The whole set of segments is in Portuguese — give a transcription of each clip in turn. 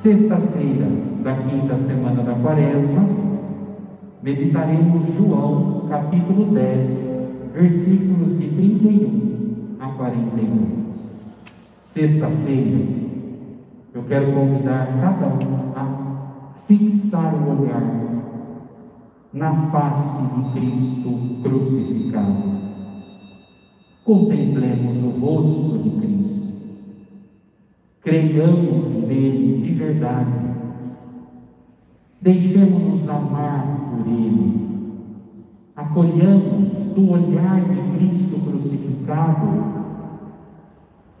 Sexta-feira da quinta semana da quaresma, meditaremos João, capítulo 10, versículos de 31 a 42. Sexta-feira, eu quero convidar cada um a fixar o olhar na face de Cristo crucificado. Contemplemos o rosto de Cristo. Creiamos nele de verdade. Deixemos-nos amar por Ele. Acolhamos do olhar de Cristo crucificado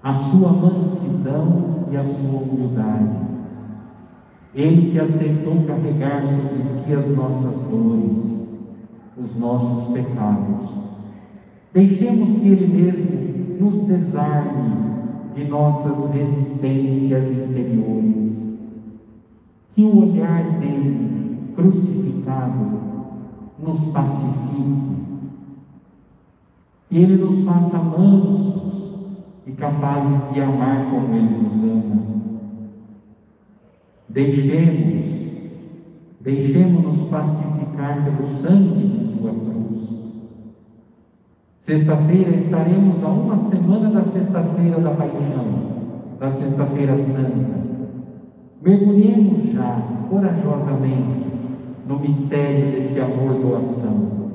a sua mansidão e a sua humildade. Ele que aceitou carregar sobre si as nossas dores, os nossos pecados. Deixemos que Ele mesmo nos desarme de nossas resistências interiores. Que o olhar dele, crucificado, nos pacifique. Que ele nos faça mansos e capazes de amar como ele nos ama. Deixemos, deixemos-nos pacificar pelo sangue de sua cruz. Sexta-feira estaremos a uma semana da Sexta-feira da Paixão, da Sexta-feira Santa. Mergulhemos já corajosamente no mistério desse amor-doação.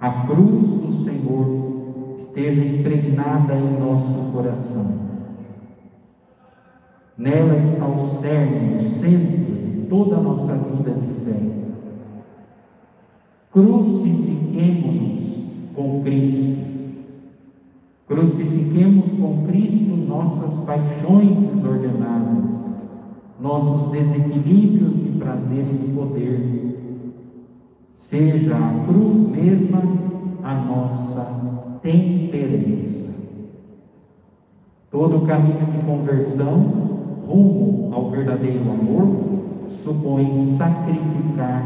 A cruz do Senhor esteja impregnada em nosso coração. Nela está o cerne, o centro de toda a nossa vida de fé. Crucifiquemos-nos com Cristo. Crucifiquemos com Cristo nossas paixões desordenadas, nossos desequilíbrios de prazer e de poder. Seja a cruz mesma a nossa temperança. Todo caminho de conversão rumo ao verdadeiro amor supõe sacrificar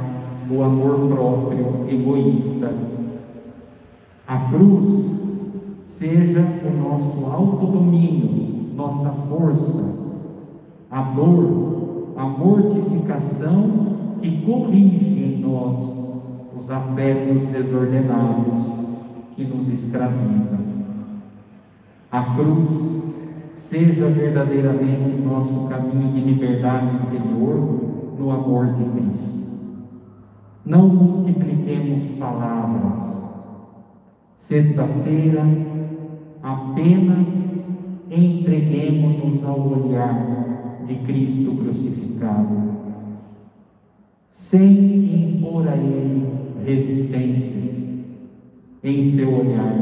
o amor próprio egoísta a cruz seja o nosso autodomínio, nossa força, a dor, a mortificação que corrige em nós os afetos desordenados que nos escravizam. A cruz seja verdadeiramente nosso caminho de liberdade interior no amor de Cristo. Não multipliquemos palavras, Sexta-feira, apenas entreguemos-nos ao olhar de Cristo crucificado, sem impor a Ele resistências. Em seu olhar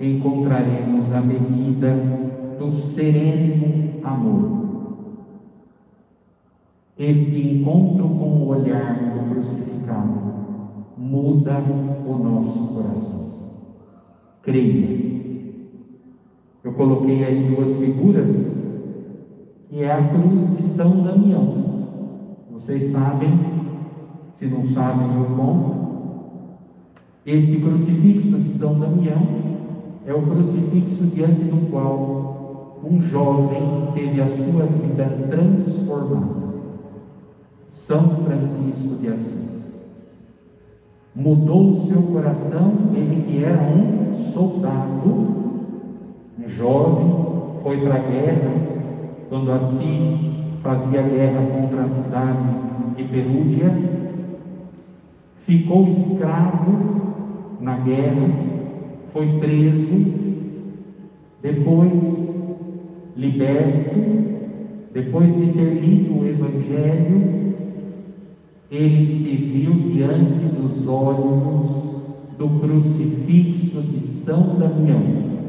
encontraremos a medida do sereno amor. Este encontro com o olhar do crucificado muda o nosso coração creia. Eu coloquei aí duas figuras, que é a cruz de São Damião. Vocês sabem, se não sabem, eu conto. Este crucifixo de São Damião é o crucifixo diante do qual um jovem teve a sua vida transformada. São Francisco de Assis mudou o seu coração, ele que era um soldado, um jovem, foi para a guerra, quando Assis fazia guerra contra a cidade de Perúdia, ficou escravo na guerra, foi preso, depois liberto, depois de ter lido o Evangelho, ele se viu diante dos olhos do crucifixo de São Damião,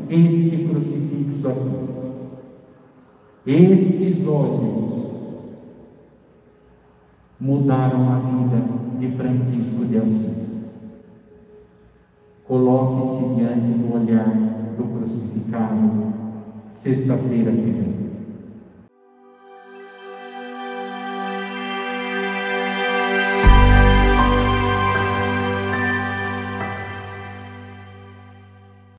este crucifixo aqui. Estes olhos mudaram a vida de Francisco de Assis. Coloque-se diante do olhar do crucificado, sexta-feira que vem.